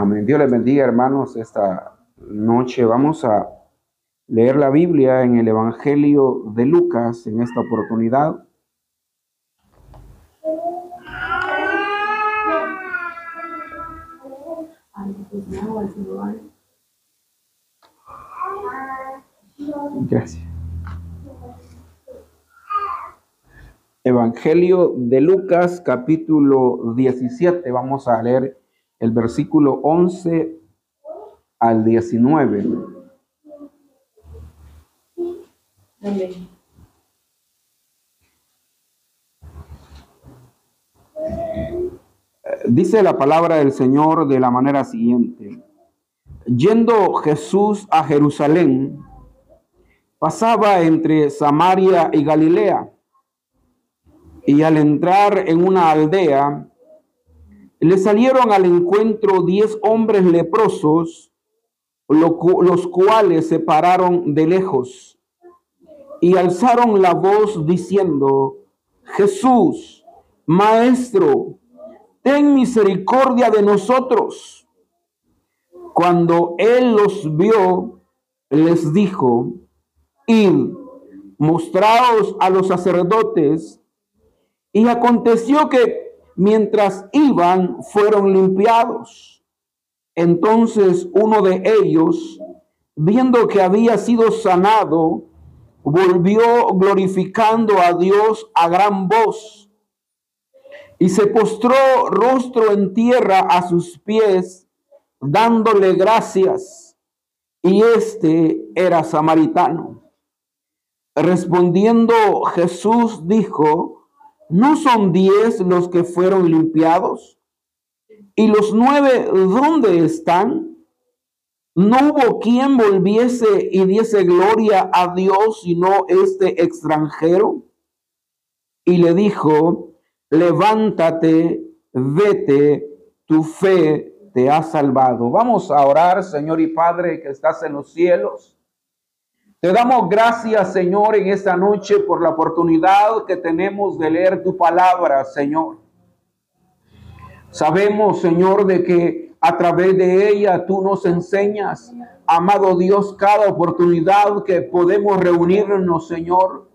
Amén. Dios les bendiga, hermanos. Esta noche vamos a leer la Biblia en el Evangelio de Lucas en esta oportunidad. Gracias. Evangelio de Lucas, capítulo 17. Vamos a leer el versículo 11 al 19. Amén. Dice la palabra del Señor de la manera siguiente. Yendo Jesús a Jerusalén, pasaba entre Samaria y Galilea, y al entrar en una aldea, le salieron al encuentro diez hombres leprosos, los cuales se pararon de lejos y alzaron la voz diciendo, Jesús, Maestro, ten misericordia de nosotros. Cuando él los vio, les dijo, id, mostraos a los sacerdotes. Y aconteció que mientras iban, fueron limpiados. Entonces uno de ellos, viendo que había sido sanado, volvió glorificando a Dios a gran voz y se postró rostro en tierra a sus pies, dándole gracias. Y este era samaritano. Respondiendo Jesús dijo, ¿no son diez los que fueron limpiados? ¿Y los nueve dónde están? No hubo quien volviese y diese gloria a Dios sino este extranjero. Y le dijo, levántate, vete, tu fe te ha salvado. Vamos a orar, Señor y Padre que estás en los cielos. Te damos gracias, Señor, en esta noche por la oportunidad que tenemos de leer tu palabra, Señor. Sabemos, Señor, de que a través de ella tú nos enseñas, amado Dios, cada oportunidad que podemos reunirnos, Señor.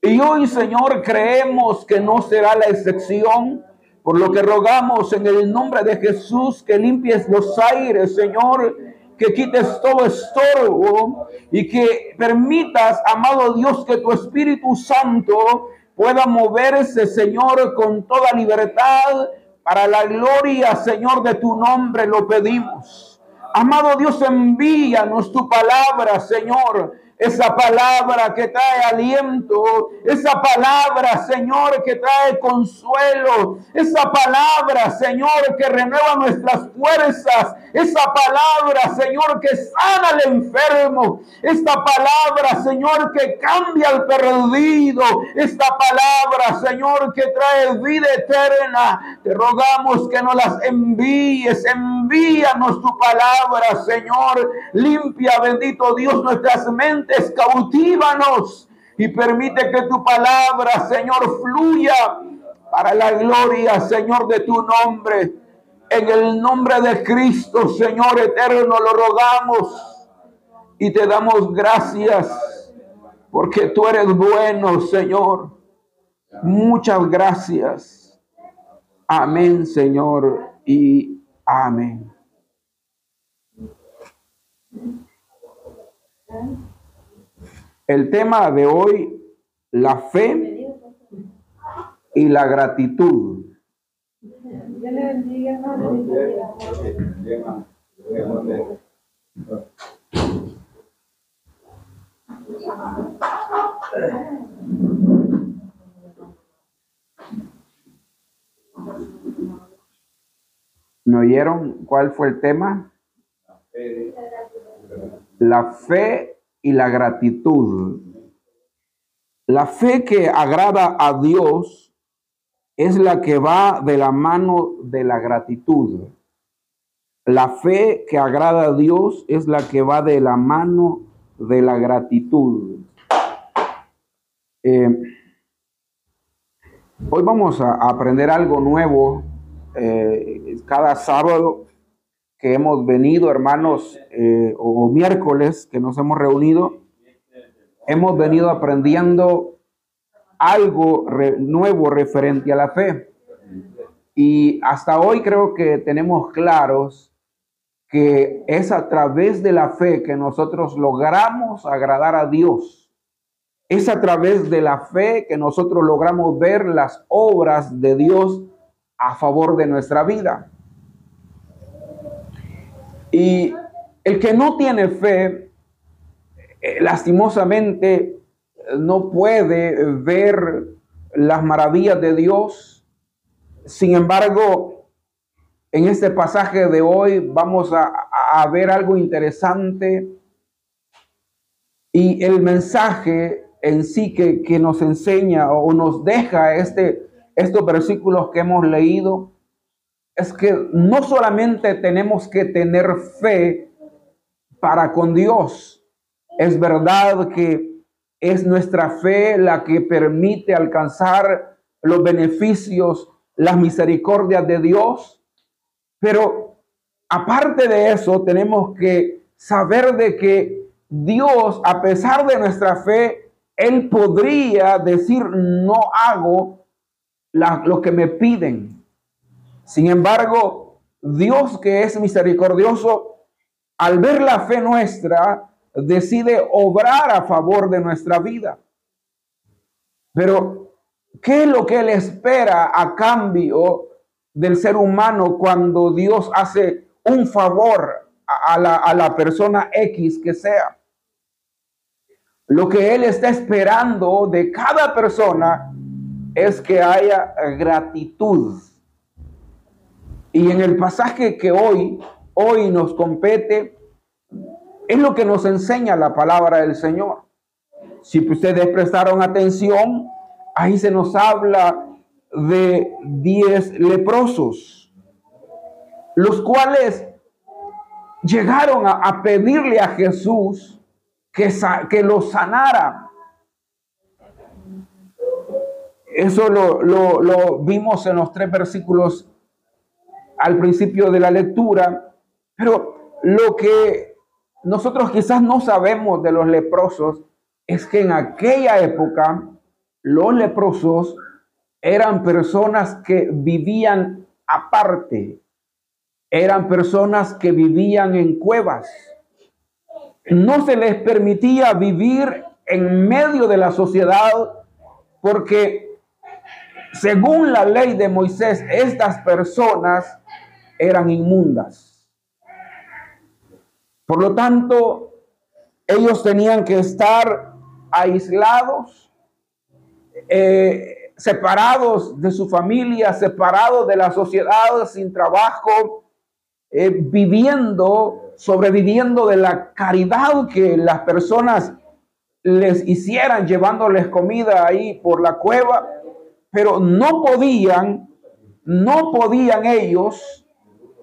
Y hoy, Señor, creemos que no será la excepción, por lo que rogamos en el nombre de Jesús que limpies los aires, Señor, que quites todo estorbo y que permitas, amado Dios, que tu Espíritu Santo pueda moverse, Señor, con toda libertad para la gloria, Señor, de tu nombre lo pedimos. Amado Dios, envíanos tu palabra, Señor esa palabra que trae aliento, esa palabra, Señor, que trae consuelo, esa palabra, Señor, que renueva nuestras fuerzas, esa palabra, Señor, que sana al enfermo, esta palabra, Señor, que cambia al perdido, esta palabra, Señor, que trae vida eterna. Te rogamos que nos las envíes, envíanos tu palabra, Señor, limpia, bendito Dios, nuestras mentes cautívanos y permite que tu palabra, Señor, fluya para la gloria, Señor, de tu nombre. En el nombre de Cristo, Señor eterno, lo rogamos y te damos gracias porque tú eres bueno, Señor. Muchas gracias. Amén, Señor, y amén. El tema de hoy, la fe y la gratitud. ¿Me oyeron cuál fue el tema? La fe y la gratitud. La fe que agrada a Dios es la que va de la mano de la gratitud. La fe que agrada a Dios es la que va de la mano de la gratitud. Eh, hoy vamos a aprender algo nuevo eh, cada sábado que hemos venido, hermanos, eh, o miércoles que nos hemos reunido, hemos venido aprendiendo algo nuevo referente a la fe. Y hasta hoy creo que tenemos claros que es a través de la fe que nosotros logramos agradar a Dios. Es a través de la fe que nosotros logramos ver las obras de Dios a favor de nuestra vida. Y el que no tiene fe, eh, lastimosamente, no puede ver las maravillas de Dios. Sin embargo, en este pasaje de hoy vamos a, ver algo interesante y el mensaje en sí que, que, nos enseña o nos deja este, estos versículos que hemos leído es que no solamente tenemos que tener fe para con Dios, es verdad que es nuestra fe la que permite alcanzar los beneficios, las misericordias de Dios, pero aparte de eso tenemos que saber de que Dios, a pesar de nuestra fe, Él podría decir, no hago lo que me piden. Sin embargo, Dios que es misericordioso, al ver la fe nuestra, decide obrar a favor de nuestra vida. Pero, ¿qué es lo que Él espera a cambio del ser humano cuando Dios hace un favor a, la, a la persona X que sea? Lo que Él está esperando de cada persona es que haya gratitud y en el pasaje que hoy, hoy nos compete, es lo que nos enseña la palabra del Señor. Si ustedes prestaron atención, ahí se nos habla de diez leprosos, los cuales llegaron a, pedirle a Jesús que, que los sanara. Eso lo, lo vimos en los tres versículos al principio de la lectura, pero lo que nosotros quizás no sabemos de los leprosos es que en aquella época los leprosos eran personas que vivían aparte, eran personas que vivían en cuevas. No se les permitía vivir en medio de la sociedad porque según la ley de Moisés, estas personas eran inmundas. Por lo tanto, ellos tenían que estar aislados, eh, separados de su familia, separados de la sociedad, sin trabajo, eh, viviendo, sobreviviendo de la caridad que las personas les hicieran, llevándoles comida ahí por la cueva, pero no podían, no podían ellos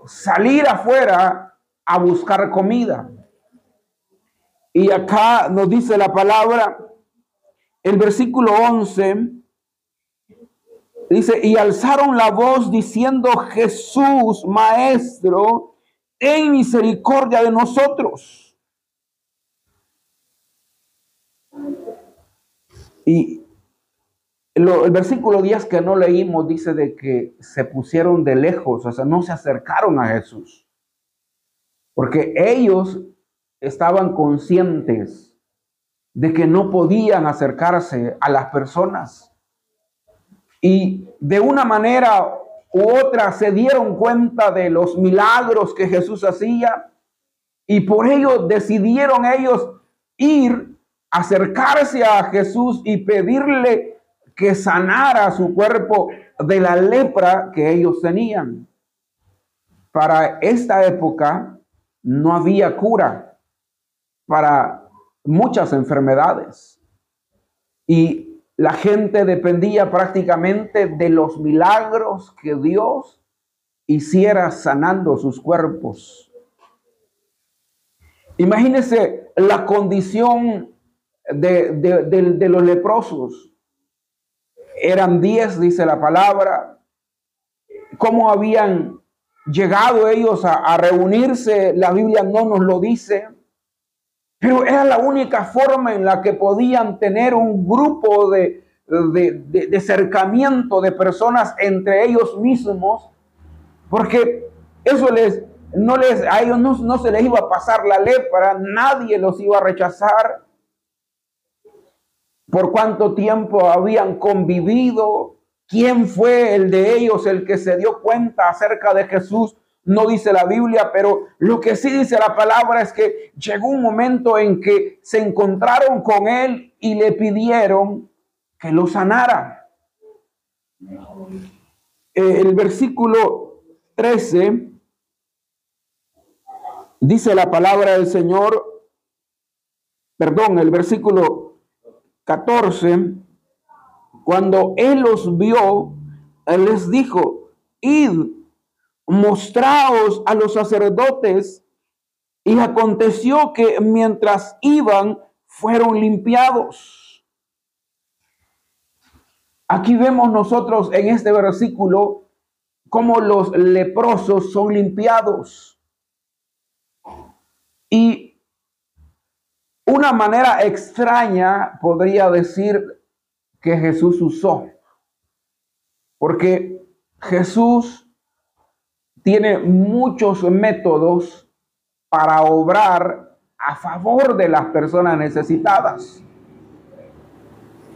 salir afuera a buscar comida. Y acá nos dice la palabra, el versículo 11, dice, y alzaron la voz diciendo, Jesús, Maestro, en misericordia de nosotros. Y el versículo 10 que no leímos dice de que se pusieron de lejos, o sea, no se acercaron a Jesús. Porque ellos estaban conscientes de que no podían acercarse a las personas. Y de una manera u otra se dieron cuenta de los milagros que Jesús hacía y por ello decidieron ellos ir, acercarse a Jesús y pedirle que sanara su cuerpo de la lepra que ellos tenían. Para esta época no había cura para muchas enfermedades y la gente dependía prácticamente de los milagros que Dios hiciera sanando sus cuerpos. Imagínense la condición de, de los leprosos eran diez, dice la palabra, cómo habían llegado ellos a, reunirse, la Biblia no nos lo dice, pero era la única forma en la que podían tener un grupo de, de, acercamiento de personas entre ellos mismos, porque eso les, no les, a ellos no, no se les iba a pasar la lepra, nadie los iba a rechazar. Por cuánto tiempo habían convivido, quién fue el de ellos el que se dio cuenta acerca de Jesús, no dice la Biblia, pero lo que sí dice la palabra es que llegó un momento en que se encontraron con él y le pidieron que lo sanara. El versículo 13 dice la palabra del Señor, perdón, el versículo 14, cuando él los vio, él les dijo, id, mostraos a los sacerdotes. Y aconteció que mientras iban, fueron limpiados. Aquí vemos nosotros en este versículo cómo los leprosos son limpiados. Y una manera extraña podría decir que Jesús usó. Porque Jesús tiene muchos métodos para obrar a favor de las personas necesitadas.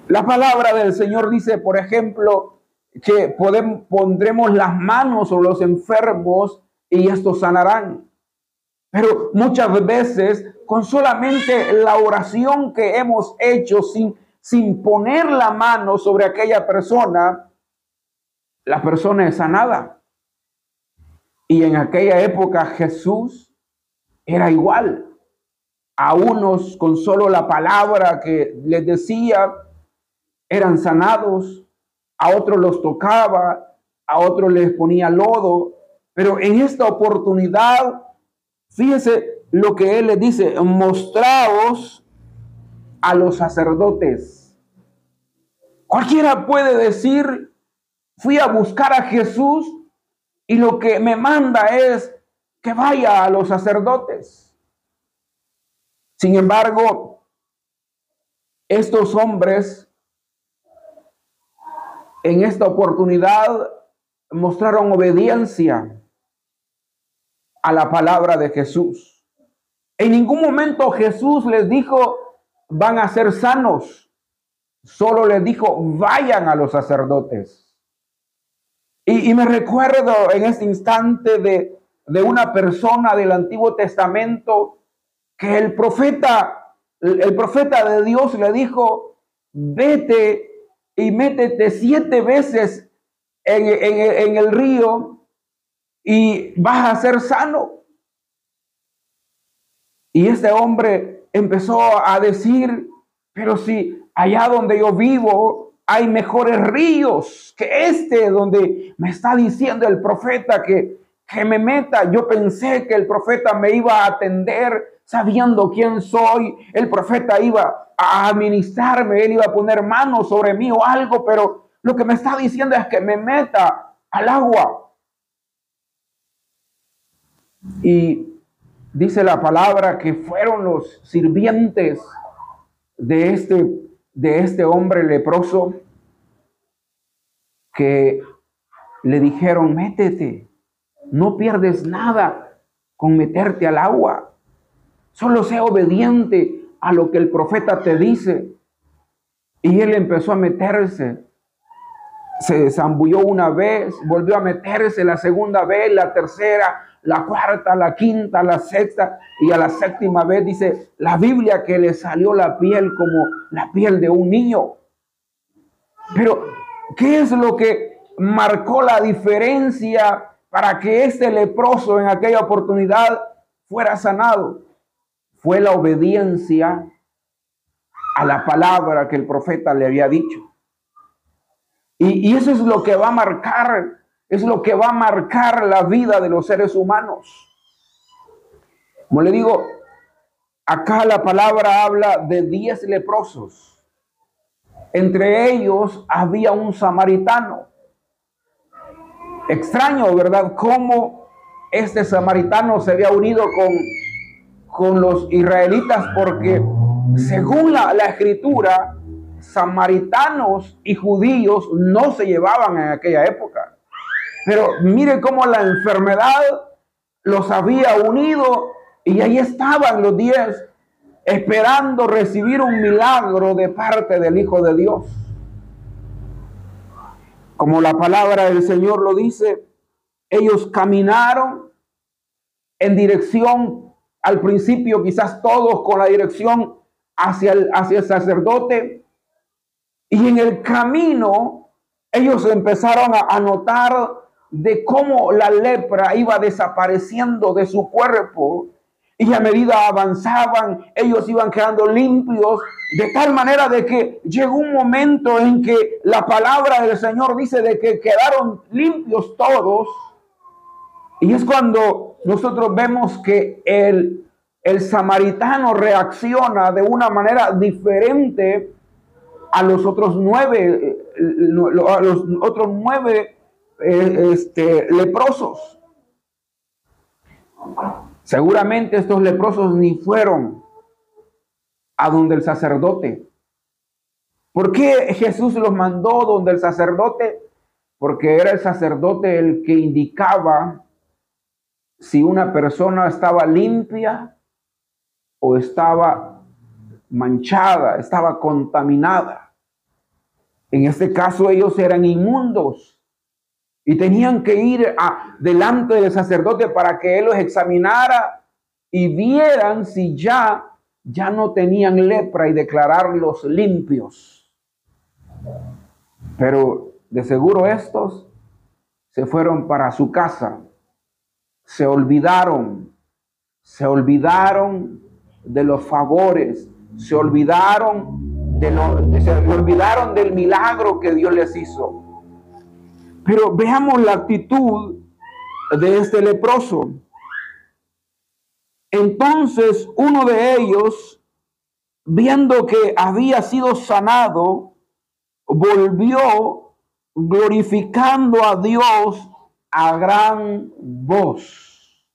La palabra del Señor dice, por ejemplo, que podemos, pondremos las manos sobre los enfermos y estos sanarán. Pero muchas veces con solamente la oración que hemos hecho sin, sin poner la mano sobre aquella persona, la persona es sanada. Y en aquella época Jesús era igual. A unos con solo la palabra que les decía eran sanados, a otros los tocaba, a otros les ponía lodo. Pero en esta oportunidad, fíjese lo que él les dice, mostraos a los sacerdotes. Cualquiera puede decir, fui a buscar a Jesús y lo que me manda es que vaya a los sacerdotes. Sin embargo, estos hombres en esta oportunidad mostraron obediencia a la palabra de Jesús. En ningún momento Jesús les dijo, van a ser sanos. Solo les dijo, vayan a los sacerdotes. Y, me recuerdo en este instante de, de una persona del Antiguo Testamento que el profeta, el profeta de Dios le dijo, vete y métete siete veces en, en, el río y vas a ser sano. Y este hombre empezó a decir, pero si allá donde yo vivo hay mejores ríos que este donde me está diciendo el profeta que, que me meta. Yo pensé que el profeta me iba a atender sabiendo quién soy. El profeta iba a administrarme, él iba a poner manos sobre mí o algo, pero lo que me está diciendo es que me meta al agua. Y dice la palabra que fueron los sirvientes de este de este hombre leproso que le dijeron, métete, no pierdes nada con meterte al agua, solo sea obediente a lo que el profeta te dice. Y él empezó a meterse, se zambulló una vez, volvió a meterse la segunda vez, la tercera, la cuarta, la quinta, la sexta y a la séptima vez dice la Biblia que le salió la piel como la piel de un niño. Pero, ¿qué es lo que marcó la diferencia para que este leproso en aquella oportunidad fuera sanado? Fue la obediencia a la palabra que el profeta le había dicho. Y, eso es lo que va a marcar es lo que va a marcar la vida de los seres humanos. Como le digo, acá la palabra habla de diez leprosos. Entre ellos había un samaritano. Extraño, ¿verdad? Cómo este samaritano se había unido con, con los israelitas porque según la, la escritura, samaritanos y judíos no se llevaban en aquella época. Pero mire cómo la enfermedad los había unido y ahí estaban los diez esperando recibir un milagro de parte del Hijo de Dios. Como la palabra del Señor lo dice, ellos caminaron en dirección, al principio quizás todos con la dirección hacia el, hacia el sacerdote, y en el camino ellos empezaron a, notar de cómo la lepra iba desapareciendo de su cuerpo y a medida avanzaban, ellos iban quedando limpios, de tal manera de que llegó un momento en que la palabra del Señor dice de que quedaron limpios todos. Y es cuando nosotros vemos que el, el samaritano reacciona de una manera diferente a los otros nueve, a los otros nueve eh, este, leprosos. Seguramente estos leprosos ni fueron a donde el sacerdote. ¿Por qué Jesús los mandó donde el sacerdote? Porque era el sacerdote el que indicaba si una persona estaba limpia o estaba manchada, estaba contaminada. En este caso ellos eran inmundos y tenían que ir a, delante del sacerdote para que él los examinara y vieran si ya ya no tenían lepra y declararlos limpios. Pero de seguro estos se fueron para su casa, se olvidaron, se olvidaron de los favores, se olvidaron de lo, se olvidaron del milagro que Dios les hizo. Pero veamos la actitud de este leproso. Entonces uno de ellos, viendo que había sido sanado, volvió glorificando a Dios a gran voz.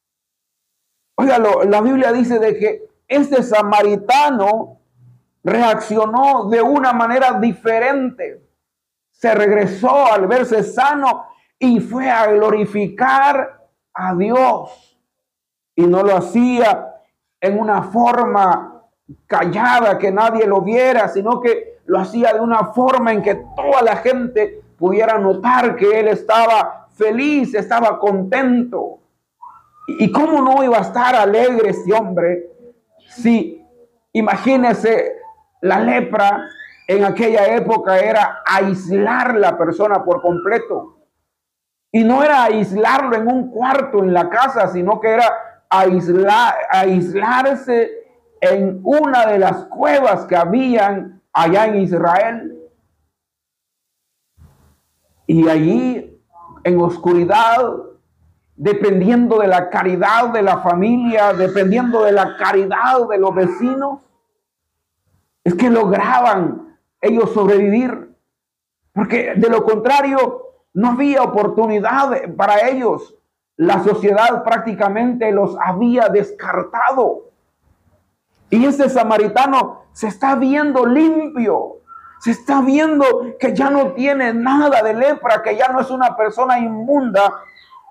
Oiga, la Biblia dice de que este samaritano reaccionó de una manera diferente se regresó al verse sano y fue a glorificar a Dios. Y no lo hacía en una forma callada que nadie lo viera, sino que lo hacía de una forma en que toda la gente pudiera notar que él estaba feliz, estaba contento. ¿Y cómo no iba a estar alegre este hombre si, imagínese, la lepra en aquella época era aislar la persona por completo. Y no era aislarlo en un cuarto en la casa, sino que era aislar, aislarse en una de las cuevas que habían allá en Israel. Y allí, en oscuridad, dependiendo de la caridad de la familia, dependiendo de la caridad de los vecinos, es que lograban ellos sobrevivir, porque de lo contrario no había oportunidad para ellos. La sociedad prácticamente los había descartado. Y ese samaritano se está viendo limpio, se está viendo que ya no tiene nada de lepra, que ya no es una persona inmunda.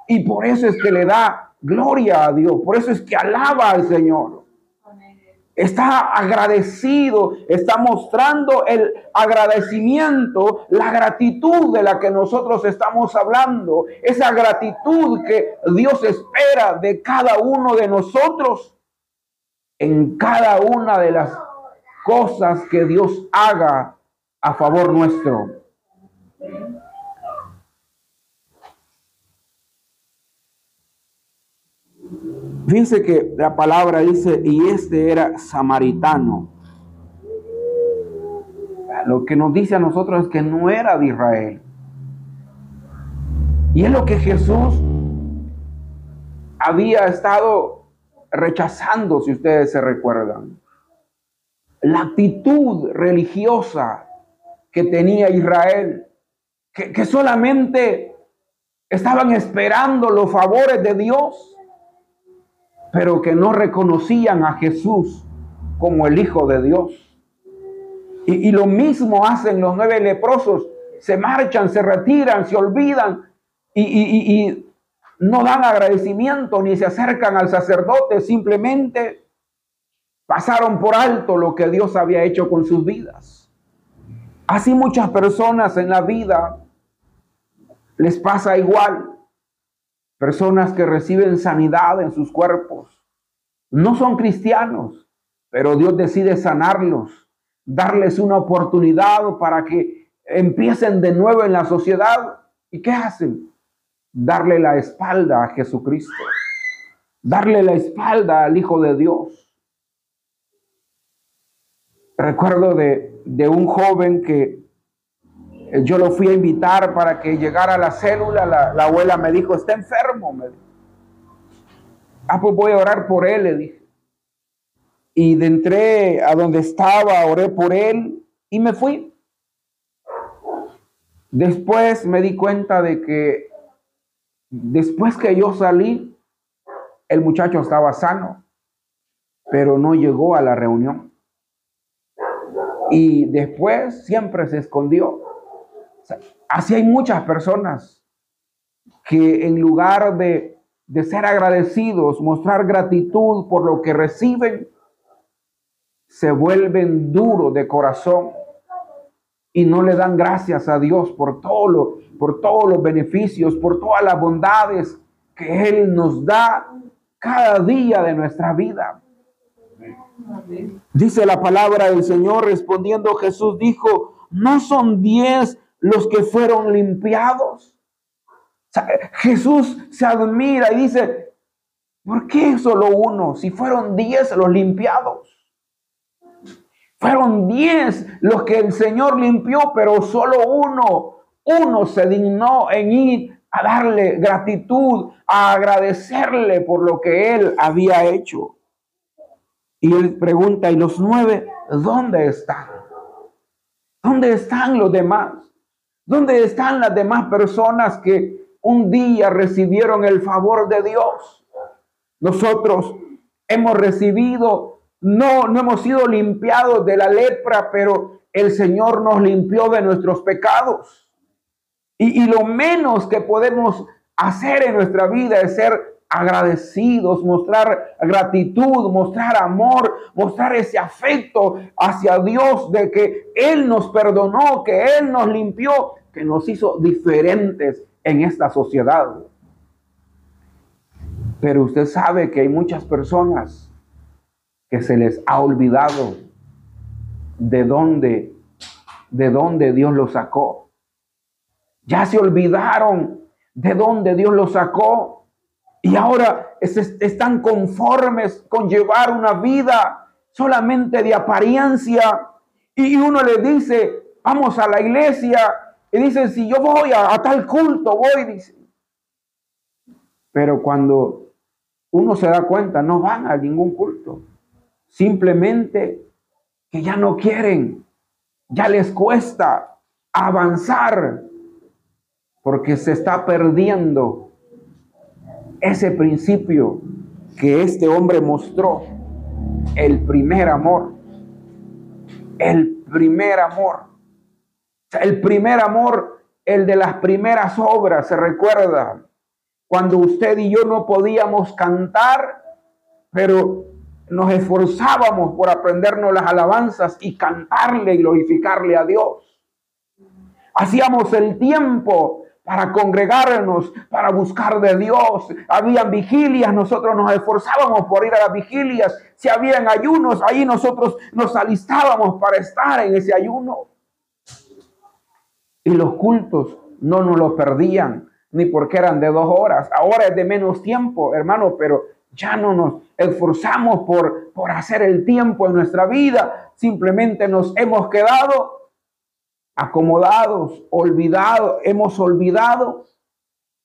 Y por eso es que le da gloria a Dios, por eso es que alaba al Señor está agradecido, está mostrando el agradecimiento, la gratitud de la que nosotros estamos hablando, esa gratitud que Dios espera de cada uno de nosotros en cada una de las cosas que Dios haga a favor nuestro. Fíjense que la palabra dice, y este era samaritano. Lo que nos dice a nosotros es que no era de Israel. Y es lo que Jesús había estado rechazando, si ustedes se recuerdan. La actitud religiosa que tenía Israel, que, que solamente estaban esperando los favores de Dios pero que no reconocían a Jesús como el Hijo de Dios. Y, y, lo mismo hacen los nueve leprosos. Se marchan, se retiran, se olvidan y, y, y, no dan agradecimiento ni se acercan al sacerdote. Simplemente pasaron por alto lo que Dios había hecho con sus vidas. Así muchas personas en la vida les pasa igual. Personas que reciben sanidad en sus cuerpos. No son cristianos, pero Dios decide sanarlos, darles una oportunidad para que empiecen de nuevo en la sociedad. ¿Y qué hacen? Darle la espalda a Jesucristo, darle la espalda al Hijo de Dios. Recuerdo de, de un joven que yo lo fui a invitar para que llegara a la célula. La, abuela me dijo, está enfermo. Me Ah, pues voy a orar por él, le dije. Y de entré a donde estaba, oré por él y me fui. Después me di cuenta de que después que yo salí, el muchacho estaba sano, pero no llegó a la reunión. Y después siempre se escondió así hay muchas personas que en lugar de, de ser agradecidos, mostrar gratitud por lo que reciben, se vuelven duros de corazón y no le dan gracias a Dios por todo lo, por todos los beneficios, por todas las bondades que Él nos da cada día de nuestra vida. Dice la palabra del Señor, respondiendo Jesús dijo, no son diez los que fueron limpiados. Jesús se admira y dice, ¿por qué solo uno? Si fueron diez los limpiados. Fueron diez los que el Señor limpió, pero solo uno, uno se dignó en ir a darle gratitud, a agradecerle por lo que él había hecho. Y él pregunta, ¿y los nueve dónde están? ¿Dónde están los demás? ¿Dónde están las demás personas que un día recibieron el favor de Dios? Nosotros hemos recibido, no, no hemos sido limpiados de la lepra, pero el Señor nos limpió de nuestros pecados. Y, y lo menos que podemos hacer en nuestra vida es ser agradecidos, mostrar gratitud, mostrar amor, mostrar ese afecto hacia Dios de que Él nos perdonó, que Él nos limpió, que nos hizo diferentes en esta sociedad. Pero usted sabe que hay muchas personas que se les ha olvidado de dónde, de dónde Dios los sacó. Ya se olvidaron de dónde Dios los sacó y ahora están conformes con llevar una vida solamente de apariencia. Y uno le dice, vamos a la iglesia. Y dice, si yo voy a, tal culto, voy, dice. Pero cuando uno se da cuenta, no van a ningún culto. Simplemente que ya no quieren, ya les cuesta avanzar porque se está perdiendo ese principio que este hombre mostró, el primer amor, el primer amor, el primer amor, el de las primeras obras, se recuerda, cuando usted y yo no podíamos cantar, pero nos esforzábamos por aprendernos las alabanzas y cantarle y glorificarle a Dios. Hacíamos el tiempo para congregarnos, para buscar de Dios. Habían vigilias, nosotros nos esforzábamos por ir a las vigilias. Si habían ayunos, ahí nosotros nos alistábamos para estar en ese ayuno. Y los cultos no nos los perdían, ni porque eran de dos horas. Ahora es de menos tiempo, hermano, pero ya no nos esforzamos por, por hacer el tiempo en nuestra vida. Simplemente nos hemos quedado acomodados, olvidados, hemos olvidado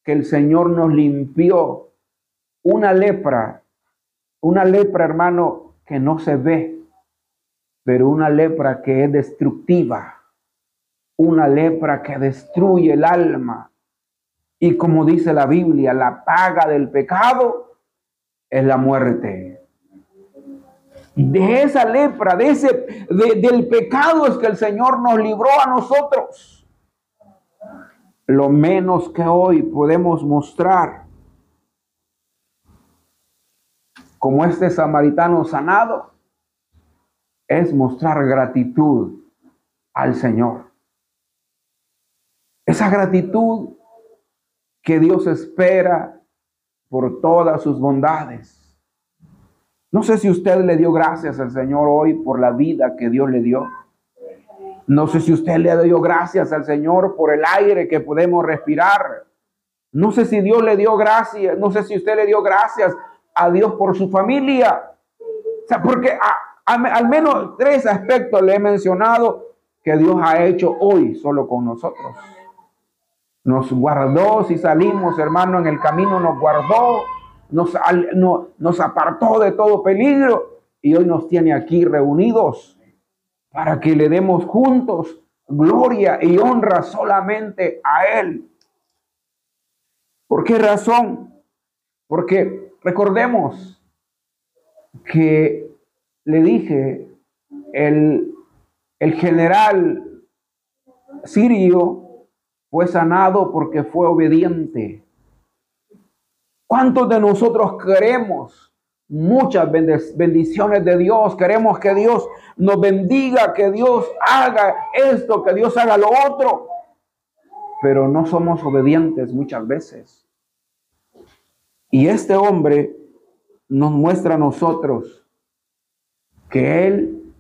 que el Señor nos limpió una lepra, una lepra, hermano, que no se ve, pero una lepra que es destructiva, una lepra que destruye el alma. Y como dice la Biblia, la paga del pecado es la muerte. De esa lepra, de ese, de- del pecado es que el Señor nos libró a nosotros. Lo menos que hoy podemos mostrar, como este samaritano sanado, es mostrar gratitud al Señor. Esa gratitud que Dios espera por todas sus bondades. No sé si usted le dio gracias al Señor hoy por la vida que Dios le dio. No sé si usted le dio gracias al Señor por el aire que podemos respirar. No sé si Dios le dio gracias, no sé si usted le dio gracias a Dios por su familia. O sea, porque al menos tres aspectos le he mencionado que Dios ha hecho hoy solo con nosotros. Nos guardó, si salimos, hermano, en el camino nos guardó, nos, no- nos apartó de todo peligro y hoy nos tiene aquí reunidos para que le demos juntos gloria y honra solamente a Él. ¿Por qué razón? Porque recordemos que le dije, el, el general sirio fue sanado porque fue obediente. ¿Cuántos de nosotros queremos muchas bendiciones de Dios? Queremos que Dios nos bendiga, que Dios haga esto, que Dios haga lo otro. Pero no somos obedientes muchas veces. Y este hombre nos muestra a nosotros que él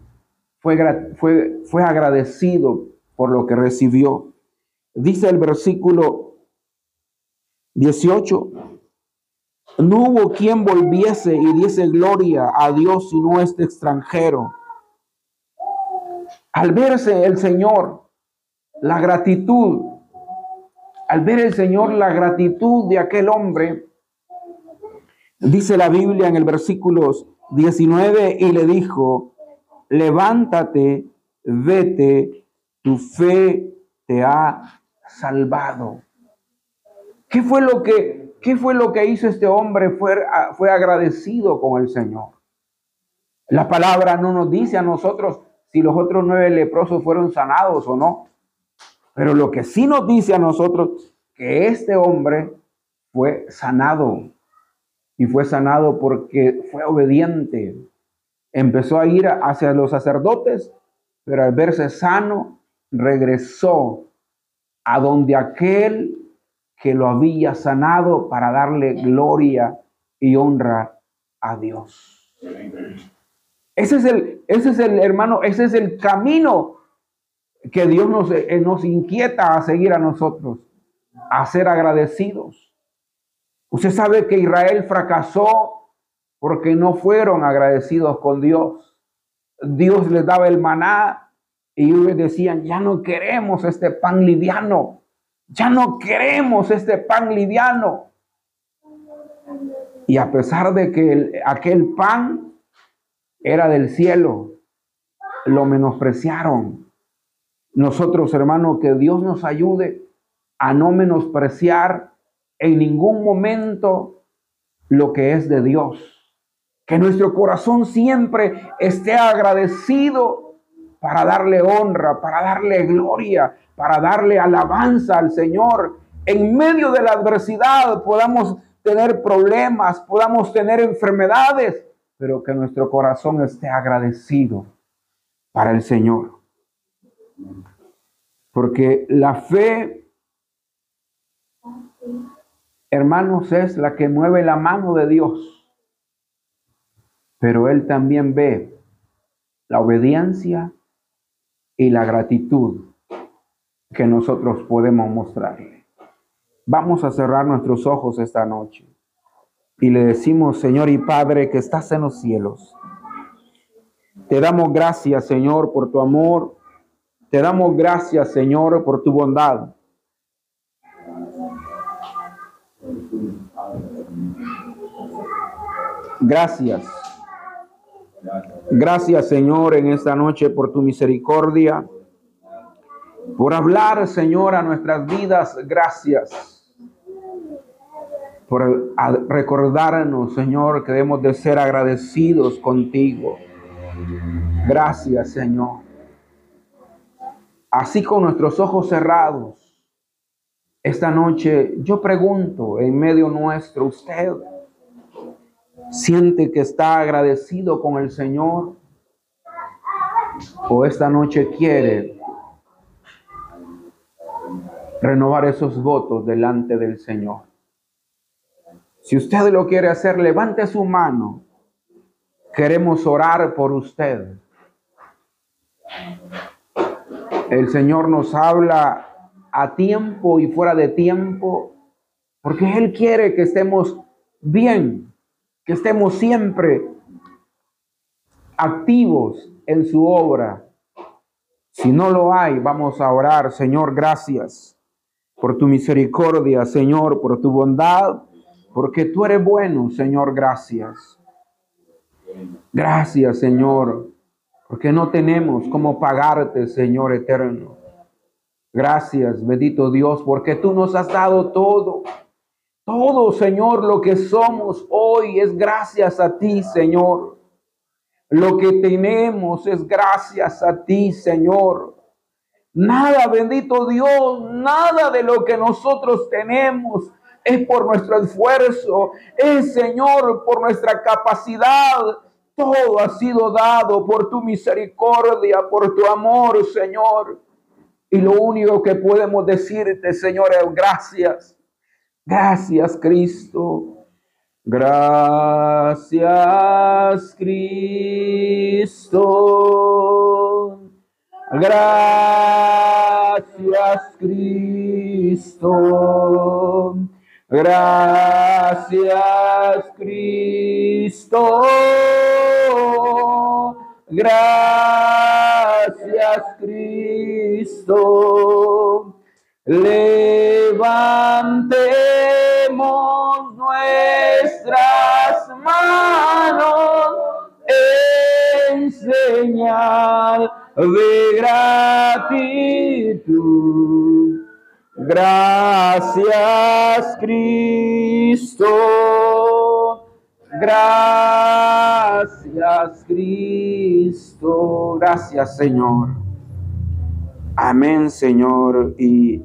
fue, fue, fue agradecido por lo que recibió. Dice el versículo 18, no hubo quien volviese y diese gloria a Dios sino este extranjero. Al verse el Señor, la gratitud, al ver el Señor la gratitud de aquel hombre, dice la Biblia en el versículo 19 y le dijo, levántate, vete, tu fe te ha salvado. ¿Qué fue lo que, qué fue lo que hizo este hombre? Fue, fue agradecido con el Señor. La palabra no nos dice a nosotros si los otros nueve leprosos fueron sanados o no. Pero lo que sí nos dice a nosotros que este hombre fue sanado. Y fue sanado porque fue obediente. Empezó a ir hacia los sacerdotes, pero al verse sano, regresó a donde aquel que lo había sanado para darle gloria y honra a Dios. Ese es el, ese es el hermano, ese es el camino que Dios nos, eh, nos inquieta a seguir a nosotros, a ser agradecidos. Usted sabe que Israel fracasó porque no fueron agradecidos con Dios. Dios les daba el maná y ellos decían, ya no queremos este pan liviano, ya no queremos este pan liviano. Y a pesar de que el- aquel pan era del cielo, lo menospreciaron. Nosotros, hermanos, que Dios nos ayude a no menospreciar en ningún momento lo que es de Dios. Que nuestro corazón siempre esté agradecido para darle honra, para darle gloria, para darle alabanza al Señor. En medio de la adversidad podamos tener problemas, podamos tener enfermedades, pero que nuestro corazón esté agradecido para el Señor. Porque la fe, hermanos, es la que mueve la mano de Dios. Pero Él también ve la obediencia y la gratitud que nosotros podemos mostrarle. Vamos a cerrar nuestros ojos esta noche y le decimos, Señor y Padre, que estás en los cielos. Te damos gracias, Señor, por tu amor. Te damos gracias, Señor, por tu bondad. Gracias. Gracias, Señor, en esta noche por tu misericordia. Por hablar, Señor, a nuestras vidas. Gracias. por recordarnos, Señor, que debemos de ser agradecidos contigo. Gracias, Señor. Así con nuestros ojos cerrados, esta noche yo pregunto en medio nuestro, ¿usted siente que está agradecido con el Señor? ¿O esta noche quiere renovar esos votos delante del Señor? Si usted lo quiere hacer, levante su mano. Queremos orar por usted. El Señor nos habla a tiempo y fuera de tiempo, porque Él quiere que estemos bien, que estemos siempre activos en su obra. Si no lo hay, vamos a orar, Señor, gracias por tu misericordia, Señor, por tu bondad porque tú eres bueno, Señor, gracias. Gracias, Señor, porque no tenemos cómo pagarte, Señor eterno. Gracias, bendito Dios, porque tú nos has dado todo. Todo, Señor, lo que somos hoy es gracias a ti, Señor. Lo que tenemos es gracias a ti, Señor. Nada, bendito Dios, nada de lo que nosotros tenemos es por nuestro esfuerzo, es Señor por nuestra capacidad. Todo ha sido dado por tu misericordia, por tu amor, Señor. Y lo único que podemos decirte, Señor, es gracias. Gracias, Cristo. Gracias, Cristo. Gracias, Cristo. Gracias Cristo. Gracias Cristo. Levantemos señal de gratitud Gracias Cristo. Gracias Cristo. Gracias Señor. Amén Señor. Y